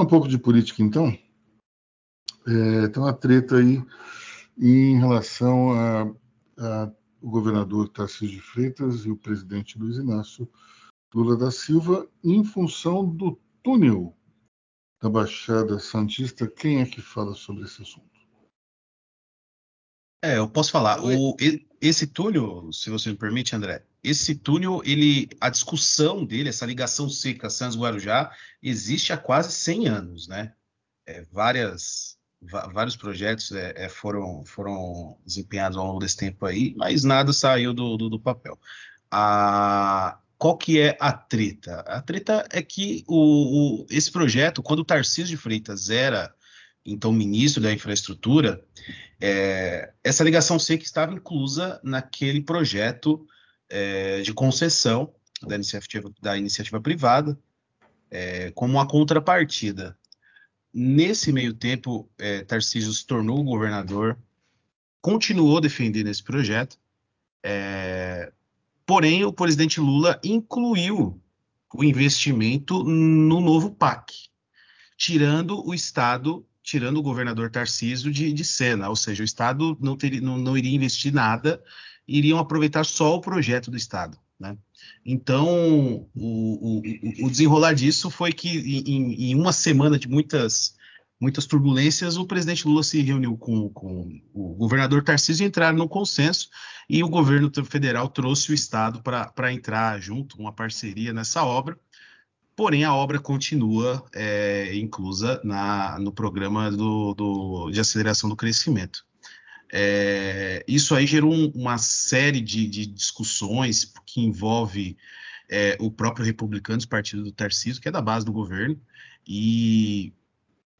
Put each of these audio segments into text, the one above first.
Um pouco de política, então. É, tem uma treta aí em relação ao governador Tarcísio de Freitas e o presidente Luiz Inácio Lula da Silva em função do túnel da Baixada Santista. Quem é que fala sobre esse assunto? É, eu posso falar. O, esse túnel, se você me permite, André, esse túnel, ele, a discussão dele, essa ligação seca Santos-Guarujá, existe há quase 100 anos, né? É, várias, vários projetos é, é, foram, foram desempenhados ao longo desse tempo aí, mas nada saiu do, do, do papel. A, qual que é a treta? A treta é que o, o, esse projeto, quando o Tarcísio de Freitas era então ministro da infraestrutura, é, essa ligação seca estava inclusa naquele projeto é, de concessão da iniciativa, da iniciativa privada, é, como uma contrapartida. Nesse meio tempo, é, Tarcísio se tornou governador, continuou defendendo esse projeto, é, porém o presidente Lula incluiu o investimento no novo PAC, tirando o Estado tirando o governador Tarcísio de, de cena, ou seja, o Estado não, teria, não, não, iria investir nada, iriam aproveitar só o projeto do Estado. Né? Então, o, o, o, desenrolar disso foi que, em, em, uma semana de muitas, muitas turbulências, o presidente Lula se reuniu com, com o governador Tarcísio e entraram no consenso, e o governo federal trouxe o Estado para entrar junto, uma parceria nessa obra porém a obra continua é, inclusa na, no programa do, do, de aceleração do crescimento. É, isso aí gerou um, uma série de, de, discussões que envolve é, o próprio Republicanos, partido do Tarcísio, que é da base do governo, e,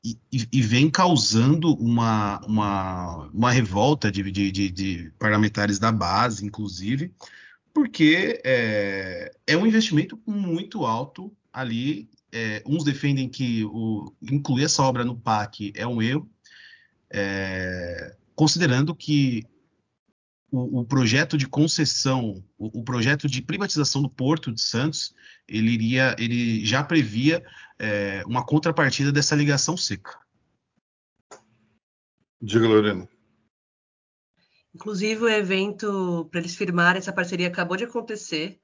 e, e vem causando uma, uma, uma revolta de, de, de, parlamentares da base, inclusive, porque é, é um investimento muito alto ali, é, uns defendem que o, incluir essa obra no PAC é um erro, é, considerando que o, o, projeto de concessão, o, o, projeto de privatização do Porto de Santos, ele iria, ele já previa é, uma contrapartida dessa ligação seca. Diga, Lorena. Inclusive, o evento para eles firmarem essa parceria acabou de acontecer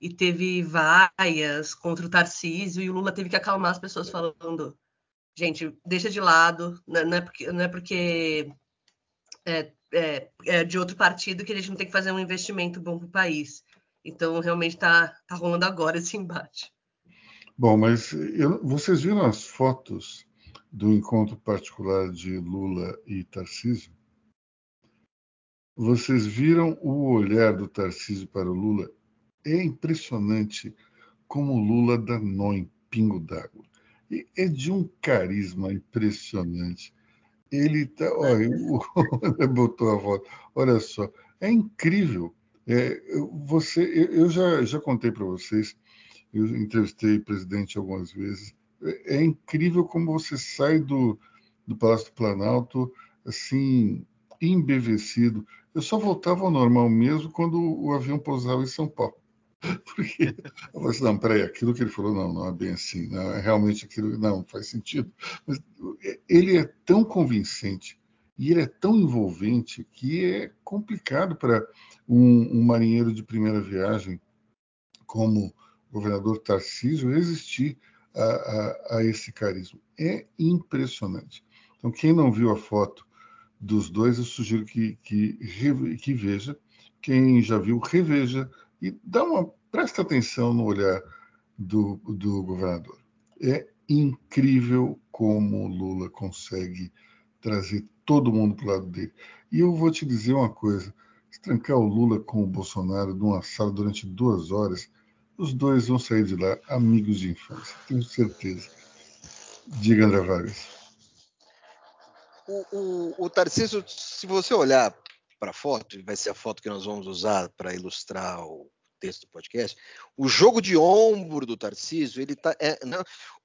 e teve vaias contra o Tarcísio e o Lula teve que acalmar as pessoas falando gente deixa de lado não é porque não é porque é, é, é de outro partido que a gente não tem que fazer um investimento bom para o país então realmente está tá rolando agora esse embate bom mas eu, vocês viram as fotos do encontro particular de Lula e Tarcísio vocês viram o olhar do Tarcísio para o Lula é impressionante como o Lula nó em pingo d'água. É de um carisma impressionante. Ele tá, olha, botou a voz. Olha só, é incrível. É, você, eu já, já contei para vocês, eu entrevistei o presidente algumas vezes. É, é incrível como você sai do, do Palácio do Planalto assim embevecido. Eu só voltava ao normal mesmo quando o avião pousava em São Paulo. Porque eu falei assim, não, peraí, aquilo que ele falou não, não é bem assim, não, é realmente aquilo, não, faz sentido. Mas ele é tão convincente e ele é tão envolvente que é complicado para um, um marinheiro de primeira viagem como o governador Tarcísio resistir a, a, a, esse carisma. É impressionante. Então, quem não viu a foto dos dois, eu sugiro que, que, que veja. Quem já viu, reveja e dá uma presta atenção no olhar do, do governador. É incrível como o Lula consegue trazer todo mundo para o lado dele. E eu vou te dizer uma coisa: se trancar o Lula com o Bolsonaro numa sala durante duas horas, os dois vão sair de lá amigos de infância, tenho certeza. Diga, André Vargas. O, o, o Tarcísio, se você olhar para a foto, vai ser a foto que nós vamos usar para ilustrar o texto do podcast. O jogo de ombro do Tarcísio, ele tá. É, não,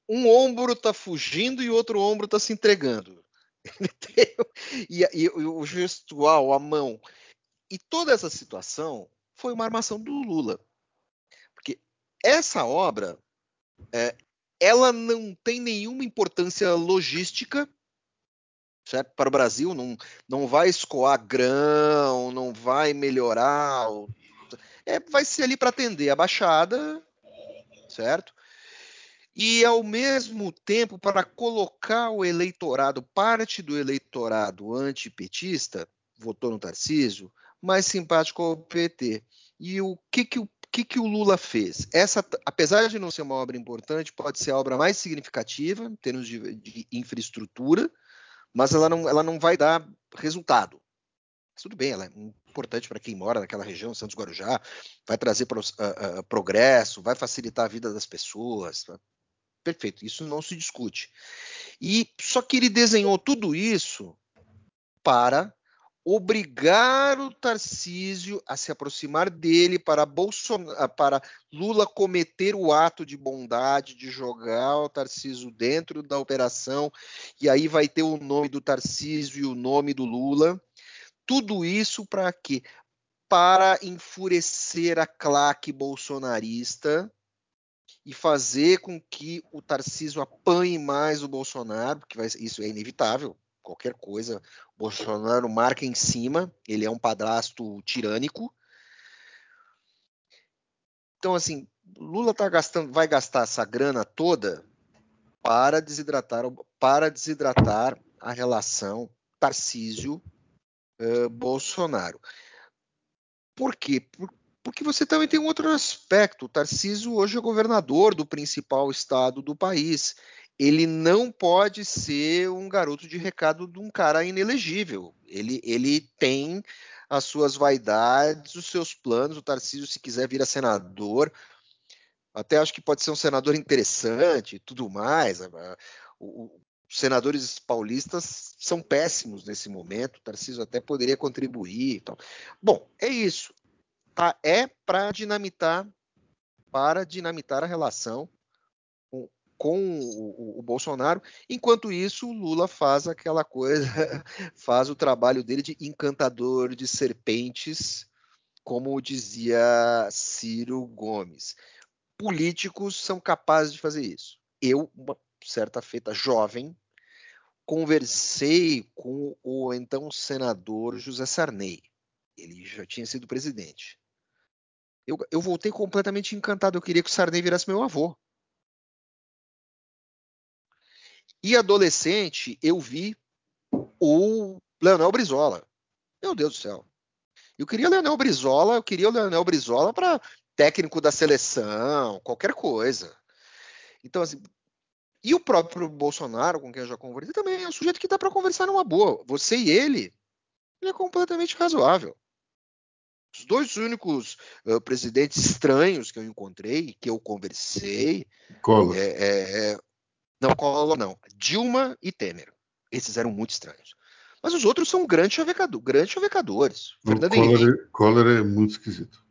um ombro está fugindo e o outro ombro está se entregando. e, e, o gestual, a mão. E toda essa situação foi uma armação do Lula. Porque essa obra é, ela não tem nenhuma importância logística certo? Para o Brasil não, não vai escoar grão, não vai melhorar, é, vai ser ali para atender a baixada, certo? E ao mesmo tempo para colocar o eleitorado, parte do eleitorado antipetista, votou no Tarcísio, mais simpático ao PT. E o que que o que, que o Lula fez? Essa, apesar de não ser uma obra importante, pode ser a obra mais significativa em termos de, de infraestrutura, mas ela não, ela não vai dar resultado. tudo bem, ela é importante para quem mora naquela região, Santos Guarujá, vai trazer pro, uh, uh, progresso, vai facilitar a vida das pessoas. Tá? Perfeito, isso não se discute. E só que ele desenhou tudo isso para obrigar o Tarcísio a se aproximar dele para, Bolsonaro, para Lula cometer o ato de bondade de jogar o Tarcísio dentro da operação e aí vai ter o nome do Tarcísio e o nome do Lula. Tudo isso para quê? Para enfurecer a claque bolsonarista e fazer com que o Tarcísio apanhe mais o Bolsonaro, porque vai, isso é inevitável, qualquer coisa, Bolsonaro marca em cima, ele é um padrasto tirânico. Então, assim, Lula tá gastando, vai gastar essa grana toda para desidratar, para desidratar a relação Tarcísio-Bolsonaro. Uh, Por quê? Por, porque você também tem um outro aspecto. O Tarcísio hoje é governador do principal estado do país ele não pode ser um garoto de recado de um cara inelegível. Ele, ele tem as suas vaidades, os seus planos. O Tarcísio, se quiser vir a senador, até acho que pode ser um senador interessante e tudo mais. Os senadores paulistas são péssimos nesse momento. O Tarcísio até poderia contribuir. Então. Bom, é isso. Tá? É para dinamitar, para dinamitar a relação com o, o, Bolsonaro. Enquanto isso, o Lula faz aquela coisa, faz o trabalho dele de encantador de serpentes, como dizia Ciro Gomes. Políticos são capazes de fazer isso. Eu, uma certa feita jovem, conversei com o então senador José Sarney. Ele já tinha sido presidente. Eu, eu voltei completamente encantado. Eu queria que o Sarney virasse meu avô. E adolescente, eu vi o Leonel Brizola. Meu Deus do céu. Eu queria o Leonel Brizola, eu queria o Leonel Brizola para técnico da seleção, qualquer coisa. Então, assim, e o próprio Bolsonaro, com quem eu já conversei, também é um sujeito que dá para conversar numa boa. Você e ele, ele é completamente razoável. Os dois únicos uh, presidentes estranhos que eu encontrei, que eu conversei. É, é, é, não, Collor não. Dilma e Temer. Esses eram muito estranhos. Mas os outros são grandes, chavecador, grandes chavecadores. Fernando Collor, Henrique. É, Collor é muito esquisito.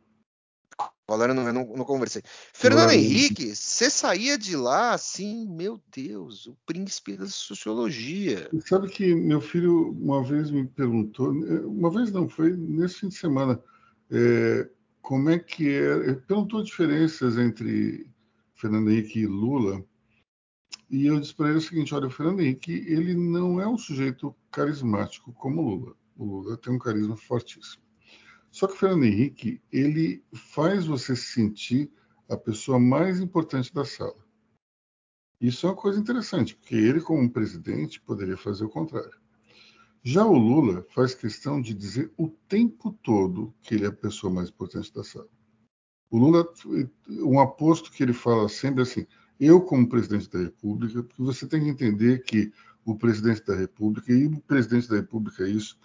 Collor eu não, eu não, não conversei. Fernando Collor Henrique, você saía de lá assim, meu Deus, o príncipe da sociologia. Sabe que meu filho uma vez me perguntou, uma vez não, foi nesse fim de semana, é, como é que é, ele perguntou diferenças entre Fernando Henrique e Lula, e eu disse para ele o seguinte: olha, o Fernando Henrique, ele não é um sujeito carismático como o Lula. O Lula tem um carisma fortíssimo. Só que o Fernando Henrique, ele faz você sentir a pessoa mais importante da sala. Isso é uma coisa interessante, porque ele, como presidente, poderia fazer o contrário. Já o Lula faz questão de dizer o tempo todo que ele é a pessoa mais importante da sala. O Lula, um aposto que ele fala sempre assim: eu, como presidente da República, porque você tem que entender que o presidente da República, e o presidente da República é isso,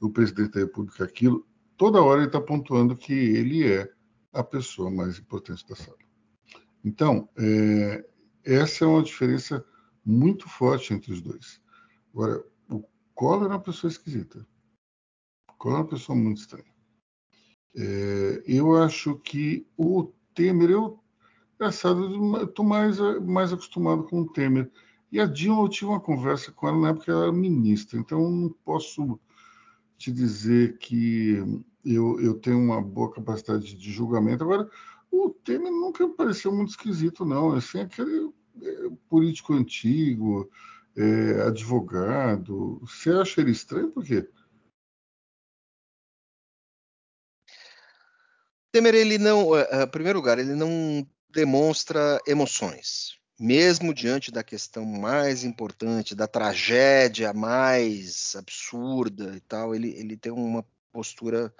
o presidente da República é aquilo, toda hora ele está pontuando que ele é a pessoa mais importante da sala. Então, é, essa é uma diferença muito forte entre os dois. Agora, o Collor é uma pessoa esquisita. O Collor é uma pessoa muito estranha. É, eu acho que o Temer, eu Engraçado, estou mais, mais acostumado com o Temer. E a Dilma, eu tive uma conversa com ela na época ela era ministra, então não posso te dizer que eu, eu tenho uma boa capacidade de julgamento. Agora, o Temer nunca me pareceu muito esquisito, não. Assim, aquele, é político antigo, é, advogado. Você acha ele estranho por quê? Temer, ele não, em primeiro lugar, ele não demonstra emoções, mesmo diante da questão mais importante, da tragédia mais absurda e tal, ele, ele tem uma postura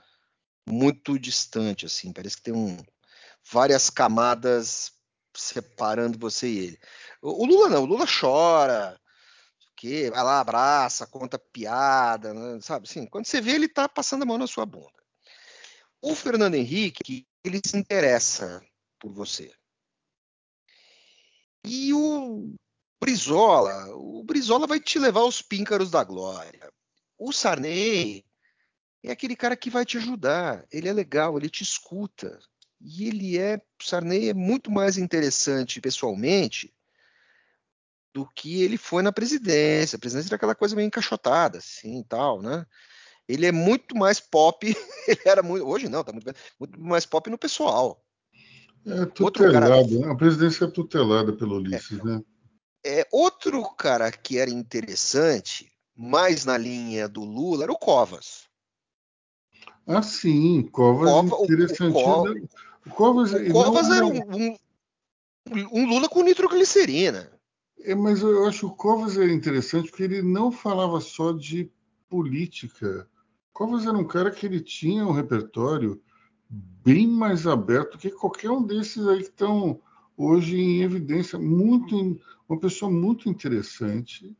muito distante, assim, parece que tem um, várias camadas separando você e ele. O, o Lula não, o Lula chora, que vai lá, abraça, conta piada, né, sabe? Assim, quando você vê, ele tá passando a mão na sua bunda. O Fernando Henrique, ele se interessa por você. E o Brizola, o Brizola vai te levar aos píncaros da glória. O Sarney é aquele cara que vai te ajudar. Ele é legal, ele te escuta. E ele é, o Sarney é muito mais interessante pessoalmente do que ele foi na presidência. A presidência era aquela coisa meio encaixotada, assim, tal, né? Ele é muito mais pop, ele era muito, hoje não, tá muito, muito mais pop no pessoal. É tutelado, cara, né? a presidência é tutelada pelo Ulisses, é, né? É, outro cara que era interessante, mais na linha do Lula, era o Covas. Ah, sim, Covas Cova, interessante. O, o, o Covas, o Covas era um, um, um, Lula com nitroglicerina. É, mas eu acho que o Covas era interessante porque ele não falava só de política. Covas era um cara que ele tinha um repertório bem mais aberto que qualquer um desses aí que estão hoje em evidência. Muito, uma pessoa muito interessante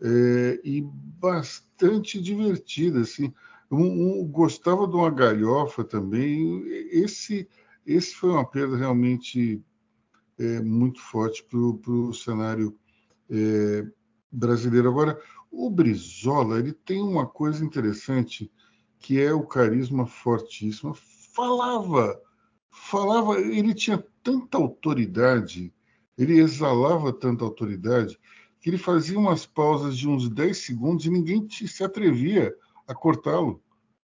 é, e bastante divertida, assim um, um, gostava de uma galhofa também. Esse, esse foi uma perda realmente é, muito forte para o cenário é, brasileiro. Agora, o Brizola ele tem uma coisa interessante que é o carisma fortíssimo. Falava, falava, ele tinha tanta autoridade, ele exalava tanta autoridade que ele fazia umas pausas de uns 10 segundos e ninguém se atrevia a cortá-lo.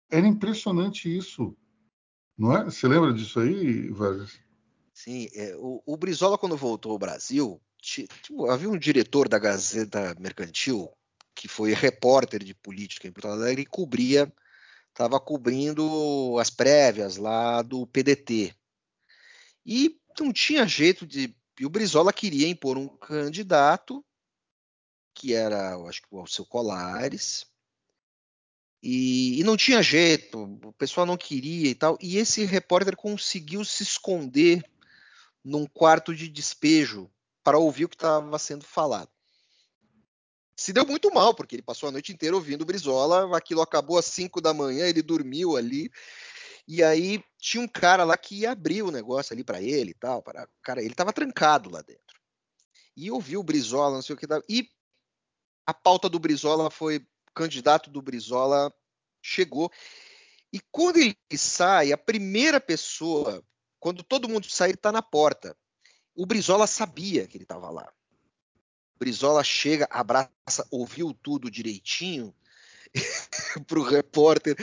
Era impressionante isso. Não é? Você lembra disso aí, Vargas? Sim, é, o, o, Brizola, quando voltou ao Brasil, tipo, havia um diretor da Gazeta Mercantil que foi repórter de política em Porto Alegre e cobria, estava cobrindo as prévias lá do PDT. E não tinha jeito de. E o Brizola queria impor um candidato, que era, acho que o Alceu Colares, e, e, não tinha jeito, o pessoal não queria e tal. E esse repórter conseguiu se esconder num quarto de despejo para ouvir o que estava sendo falado. Se deu muito mal, porque ele passou a noite inteira ouvindo Brizola, aquilo acabou às 5 da manhã, ele dormiu ali. E aí tinha um cara lá que ia abrir o negócio ali para ele e tal. Cara, ele estava trancado lá dentro. E ouviu o Brizola, não sei o que. E a pauta do Brizola foi candidato do Brizola chegou. E quando ele sai, a primeira pessoa, quando todo mundo sai, ele está na porta. O Brizola sabia que ele estava lá. Brizola chega, abraça, ouviu tudo direitinho para o repórter.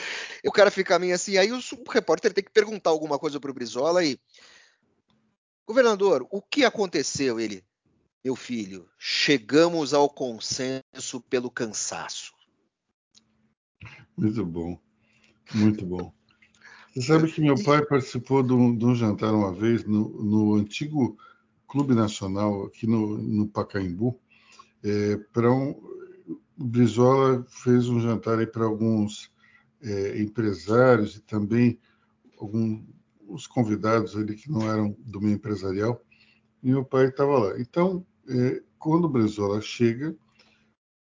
E o cara fica meio assim. Aí o, repórter tem que perguntar alguma coisa para o Brizola e. Governador, o que aconteceu? Ele, meu filho, chegamos ao consenso pelo cansaço. Muito bom, muito bom. Você sabe que meu pai participou de um, de um jantar uma vez no, no, antigo Clube Nacional, aqui no, no Pacaembu, é, para um, o Brizola fez um jantar para alguns é, empresários e também alguns convidados ali que não eram do meio empresarial, e meu pai estava lá. Então, é, quando o Brizola chega,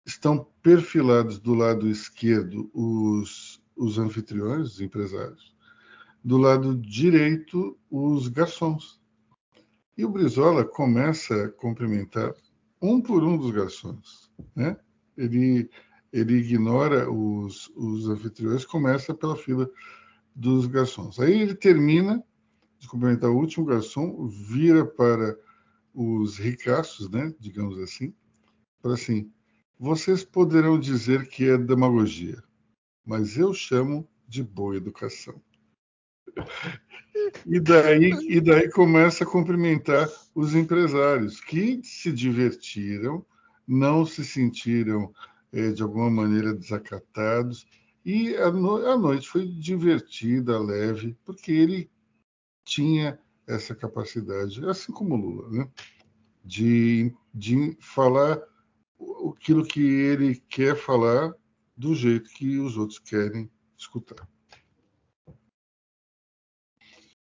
estão perfilados do lado esquerdo os, os anfitriões, os empresários, do lado direito os garçons. E o Brizola começa a cumprimentar um por um dos garçons. Né? Ele, ele ignora os, os anfitriões, começa pela fila dos garçons. Aí ele termina de cumprimentar o último garçom, vira para os ricaços, né, digamos assim, para assim, vocês poderão dizer que é demagogia, mas eu chamo de boa educação. E daí, e daí começa a cumprimentar os empresários que se divertiram, não se sentiram é, de alguma maneira desacatados. E a, no, a noite foi divertida, leve, porque ele tinha essa capacidade, assim como Lula, né? de, de falar aquilo que ele quer falar do jeito que os outros querem escutar.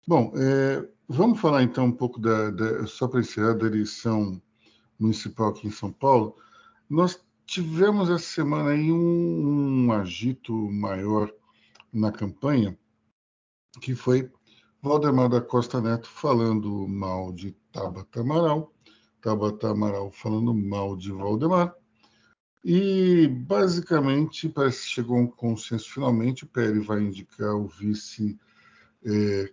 Bom, é, vamos falar então um pouco da, da só para encerrar da eleição municipal aqui em São Paulo. Nós tivemos essa semana aí um, um agito maior na campanha, que foi Valdemar da Costa Neto falando mal de Tabata Amaral, Tabata Amaral falando mal de Valdemar, e basicamente parece que chegou a um consenso finalmente, o PL vai indicar o vice é,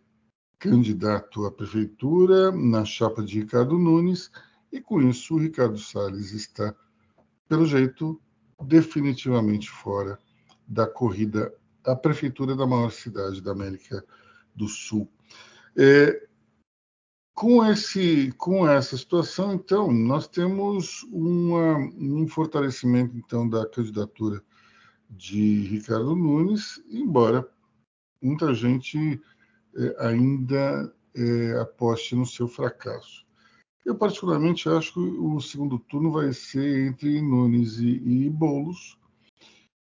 candidato à prefeitura na chapa de Ricardo Nunes, e com isso o Ricardo Salles está, pelo jeito, definitivamente fora da corrida à prefeitura da maior cidade da América do Sul. É, com, esse, com essa situação, então, nós temos uma, um fortalecimento então da candidatura de Ricardo Nunes, embora muita gente ainda é, aposte no seu fracasso. Eu, particularmente, acho que o segundo turno vai ser entre Nunes e, e Boulos,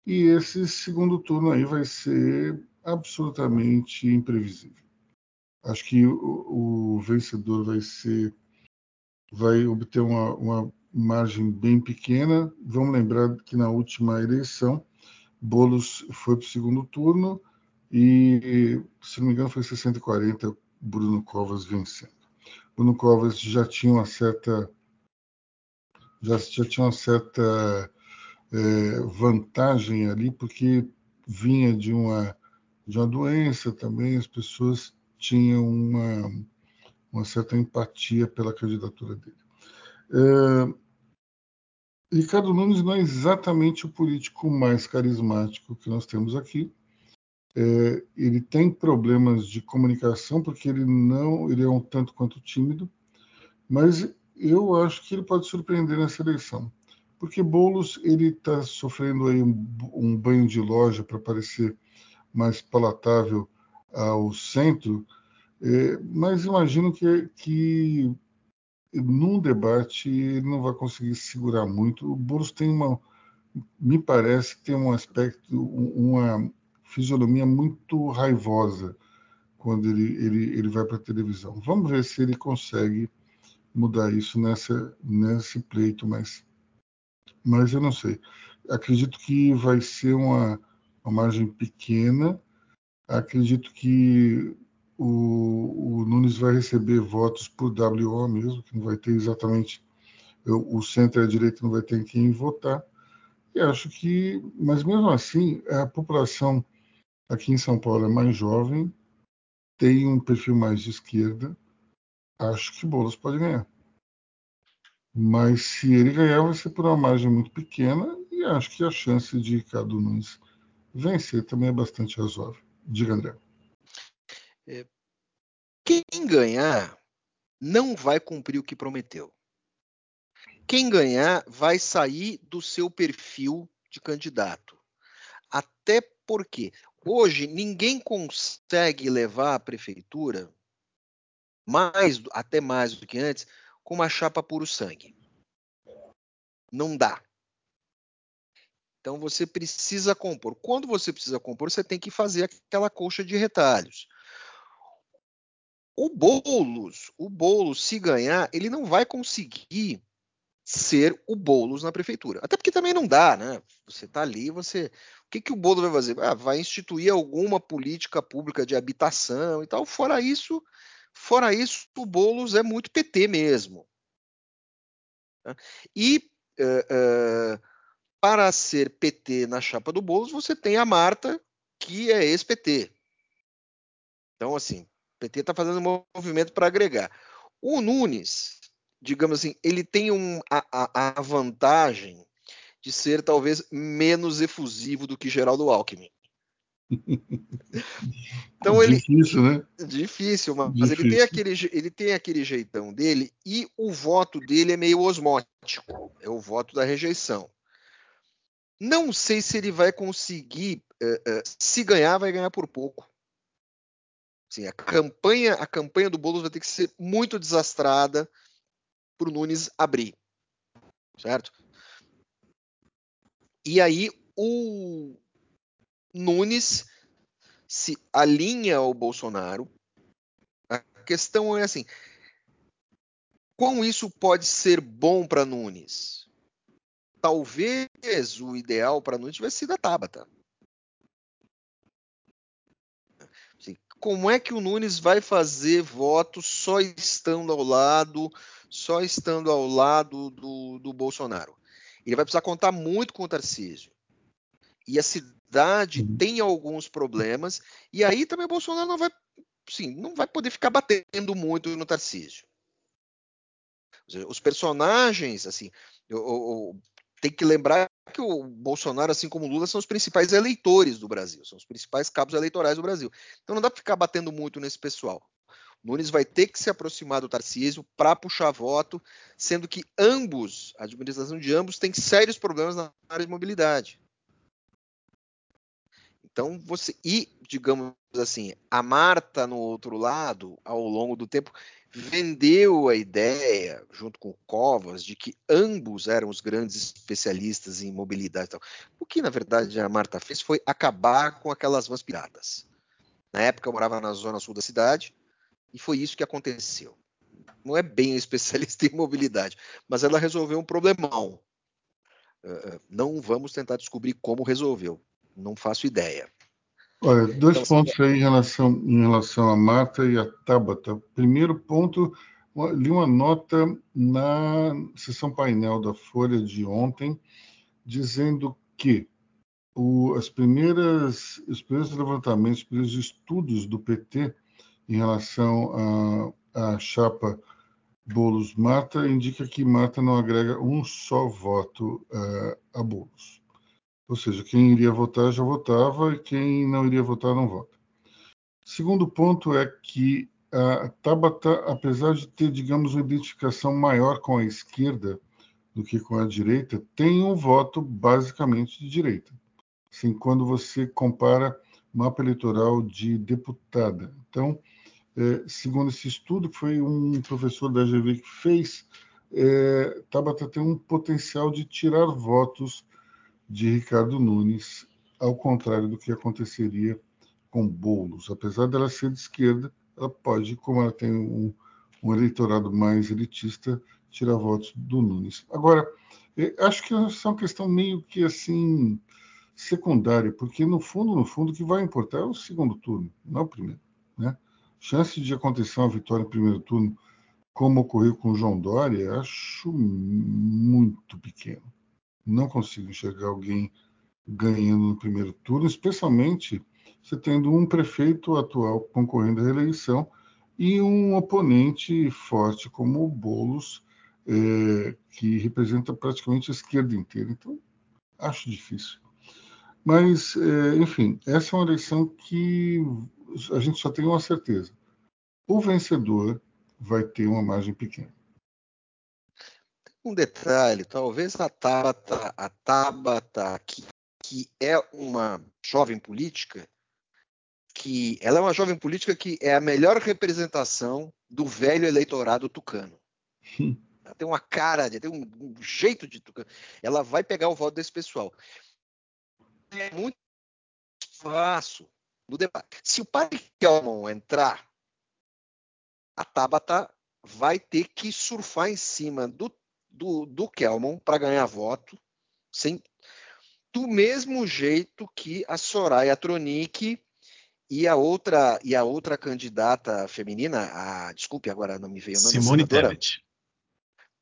e esse segundo turno aí vai ser absolutamente imprevisível. Acho que o, o vencedor vai ser, vai obter uma, uma margem bem pequena. Vamos lembrar que na última eleição, Boulos foi para o segundo turno e, se não me engano, foi 60 e 40, Bruno Covas vencendo. Bruno Covas já tinha uma certa já, já tinha uma certa é, vantagem ali, porque vinha de uma, de uma doença também, as pessoas tinham uma, uma certa empatia pela candidatura dele. É, Ricardo Nunes não é exatamente o político mais carismático que nós temos aqui, é, ele tem problemas de comunicação porque ele não, ele é um tanto quanto tímido, mas eu acho que ele pode surpreender nessa eleição, porque Bolos ele está sofrendo aí um, um, banho de loja para parecer mais palatável ao centro, é, mas imagino que, que num debate ele não vai conseguir segurar muito. O Boulos tem uma, me parece que tem um aspecto, uma fisionomia muito raivosa quando ele, ele, ele vai para a televisão. Vamos ver se ele consegue mudar isso nessa, nesse pleito, mas, mas eu não sei. Acredito que vai ser uma, uma margem pequena. Acredito que o, o, Nunes vai receber votos por WO mesmo, que não vai ter exatamente. O centro e a direita não vai ter quem votar. E acho que, mas mesmo assim, a população aqui em São Paulo é mais jovem, tem um perfil mais de esquerda, acho que Boulos pode ganhar. Mas se ele ganhar, vai ser por uma margem muito pequena e acho que a chance de Ricardo Nunes vencer também é bastante razoável. Diga, André. É, quem ganhar não vai cumprir o que prometeu. Quem ganhar vai sair do seu perfil de candidato. Até porque Hoje, ninguém consegue levar a prefeitura, mais, até mais do que antes, com uma chapa puro sangue. Não dá. Então você precisa compor. Quando você precisa compor, você tem que fazer aquela colcha de retalhos. O Boulos, o Boulos, se ganhar, ele não vai conseguir ser o Boulos na prefeitura. Até porque também não dá, né? Você está ali, você. O que, que o Boulos vai fazer? Ah, vai instituir alguma política pública de habitação e tal. Fora isso, fora isso, o Boulos é muito PT mesmo. Né? E uh, uh, para ser PT na chapa do Boulos, você tem a Marta, que é ex-PT. Então, assim, o PT está fazendo um movimento para agregar. O Nunes, digamos assim, ele tem um, a, a, vantagem de ser talvez menos efusivo do que Geraldo Alckmin. então ele difícil, né? Difícil, mas Difícil. ele tem aquele ele tem aquele jeitão dele e o voto dele é meio osmótico, é o voto da rejeição. Não sei se ele vai conseguir, uh, uh, se ganhar, vai ganhar por pouco. Sim, a campanha, a campanha do Boulos vai ter que ser muito desastrada para o Nunes abrir, certo? E aí o Nunes se alinha ao Bolsonaro. A questão é assim: como isso pode ser bom para Nunes? Talvez o ideal para Nunes tivesse sido a Tabata. Assim, como é que o Nunes vai fazer voto só estando ao lado, só estando ao lado do, do Bolsonaro? Ele vai precisar contar muito com o Tarcísio. E a cidade uhum. tem alguns problemas, e aí também o Bolsonaro não vai, sim, não vai poder ficar batendo muito no Tarcísio. Os personagens, assim, eu, eu, tem que lembrar que o Bolsonaro, assim como o Lula, são os principais eleitores do Brasil, são os principais cabos eleitorais do Brasil. Então não dá para ficar batendo muito nesse pessoal. Nunes vai ter que se aproximar do Tarcísio para puxar voto, sendo que ambos, a administração de ambos, tem sérios problemas na área de mobilidade. Então você e digamos assim, a Marta no outro lado, ao longo do tempo, vendeu a ideia, junto com o Covas, de que ambos eram os grandes especialistas em mobilidade. O que na verdade a Marta fez foi acabar com aquelas vans piratas. Na época eu morava na zona sul da cidade e foi isso que aconteceu. Não é bem especialista em mobilidade, mas ela resolveu um problemão. Uh, não vamos tentar descobrir como resolveu. Não faço ideia. Olha, dois então, pontos aí em relação, em relação a Marta e a Tabata. Primeiro ponto, li uma nota na sessão painel da Folha de ontem, dizendo que o, as primeiras, os primeiros levantamentos, os primeiros estudos do PT em relação à chapa Bolos Marta indica que Marta não agrega um só voto uh, a Bolos. Ou seja, quem iria votar já votava e quem não iria votar não vota. Segundo ponto é que a Tabata, apesar de ter, digamos, uma identificação maior com a esquerda do que com a direita, tem um voto basicamente de direita. Assim, quando você compara mapa eleitoral de deputada. Então, é, segundo esse estudo, foi um professor da GV que fez, é, Tabata tem um potencial de tirar votos de Ricardo Nunes, ao contrário do que aconteceria com Boulos. Apesar dela ser de esquerda, ela pode, como ela tem um, um eleitorado mais elitista, tirar votos do Nunes. Agora, é, acho que essa é uma questão meio que assim secundária, porque no fundo, no fundo, o que vai importar é o segundo turno, não o primeiro, né? Chance de acontecer uma vitória em primeiro turno, como ocorreu com o João Dória, acho muito pequeno. Não consigo enxergar alguém ganhando no primeiro turno, especialmente você tendo um prefeito atual concorrendo à reeleição e um oponente forte como o Boulos, é, que representa praticamente a esquerda inteira. Então, acho difícil. Mas, é, enfim, essa é uma eleição que a gente só tem uma certeza: o vencedor vai ter uma margem pequena. Um detalhe, talvez a Tabata, a Tabata que, que é uma jovem política, que ela é uma jovem política que é a melhor representação do velho eleitorado tucano. Ela tem uma cara, tem um, um jeito de tucano. Ela vai pegar o voto desse pessoal. É muito fácil no debate. Se o padre Kelman entrar, a Tabata vai ter que surfar em cima do, do, do Kelman para ganhar voto, sem, do mesmo jeito que a Soraya Tronic e a outra e a outra candidata feminina, a desculpe agora não me veio o nome Simone Tebet.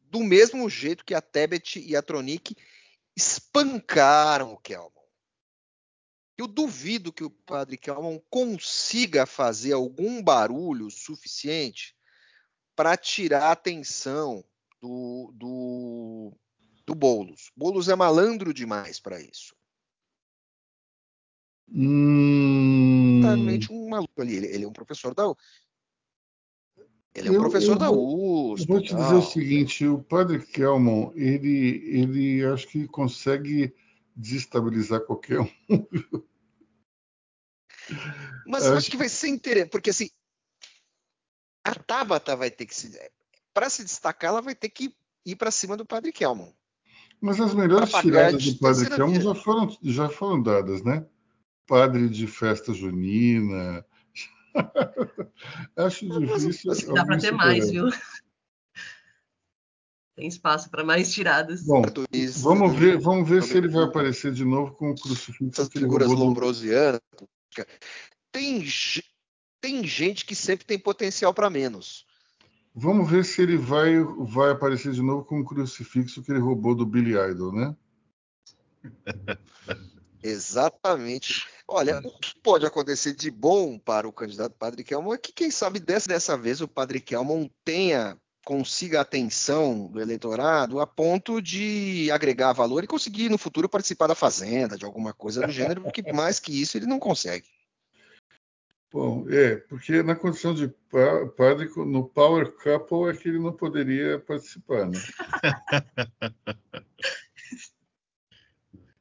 Do mesmo jeito que a Tebet e a Tronic espancaram o Kelman. Eu duvido que o padre Kelman consiga fazer algum barulho suficiente para tirar a atenção do, do, do Boulos. Boulos é malandro demais para isso. Hum, Totalmente um maluco ali. Ele, ele é um professor da ele é um Eu- professor eu da USP. vou te dizer o seguinte, o padre Kelmon, ele, ele acho que consegue desestabilizar qualquer um. Mas eu Acho que vai ser interessante, porque assim, a Tabata vai ter que se. Para se destacar, ela vai ter que ir para cima do Padre Kelman. Mas as melhores tiradas do padre Kelmon via. já foram, já foram dadas, né? Padre de festa junina. acho difícil. assim, Dá para ter mais, viu? Tem espaço para mais tiradas. Bom, Isso, vamos ver, vamos ver se ele vai aparecer de novo com o crucifixo essas figuras lombrosianas. Tem, tem gente que sempre tem potencial para menos. Vamos ver se ele vai, vai aparecer de novo com o crucifixo que ele roubou do Billy Idol, né? Exatamente. Olha, o que pode acontecer de bom para o candidato Padre Kelman é que, quem sabe, dessa, dessa vez o Padre Kelman tenha, consiga a atenção do eleitorado a ponto de agregar valor e conseguir no futuro participar da Fazenda, de alguma coisa do gênero, porque mais que isso ele não consegue. Bom, é, porque na condição de pa- padre, no Power Couple é que ele não poderia participar, né?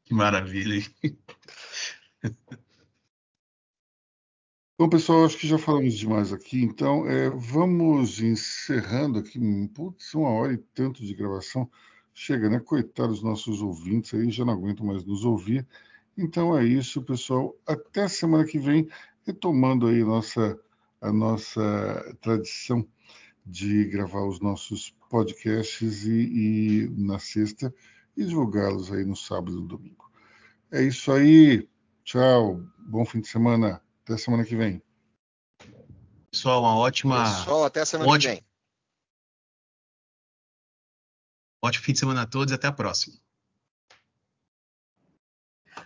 Que maravilha, hein? Bom, pessoal, acho que já falamos demais aqui, então é, vamos encerrando aqui. Putz, uma hora e tanto de gravação. Chega, né? Coitados dos nossos ouvintes aí, já não aguentam mais nos ouvir. Então é isso, pessoal. Até semana que vem, retomando aí nossa, a nossa tradição de gravar os nossos podcasts e, e na sexta e divulgá-los aí no sábado e no domingo. É isso aí. Tchau. Bom fim de semana. Até semana que vem. Pessoal, uma ótima, Pessoal, até a semana ótimo. que vem. ótimo fim de semana a todos e até a próxima.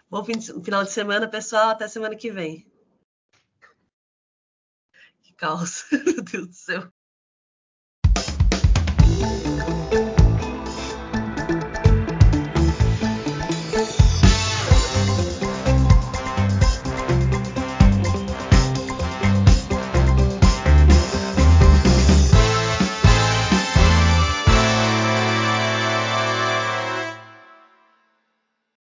Bom fim de- final de semana, pessoal. Até semana que vem. Que caos. Meu Deus do céu.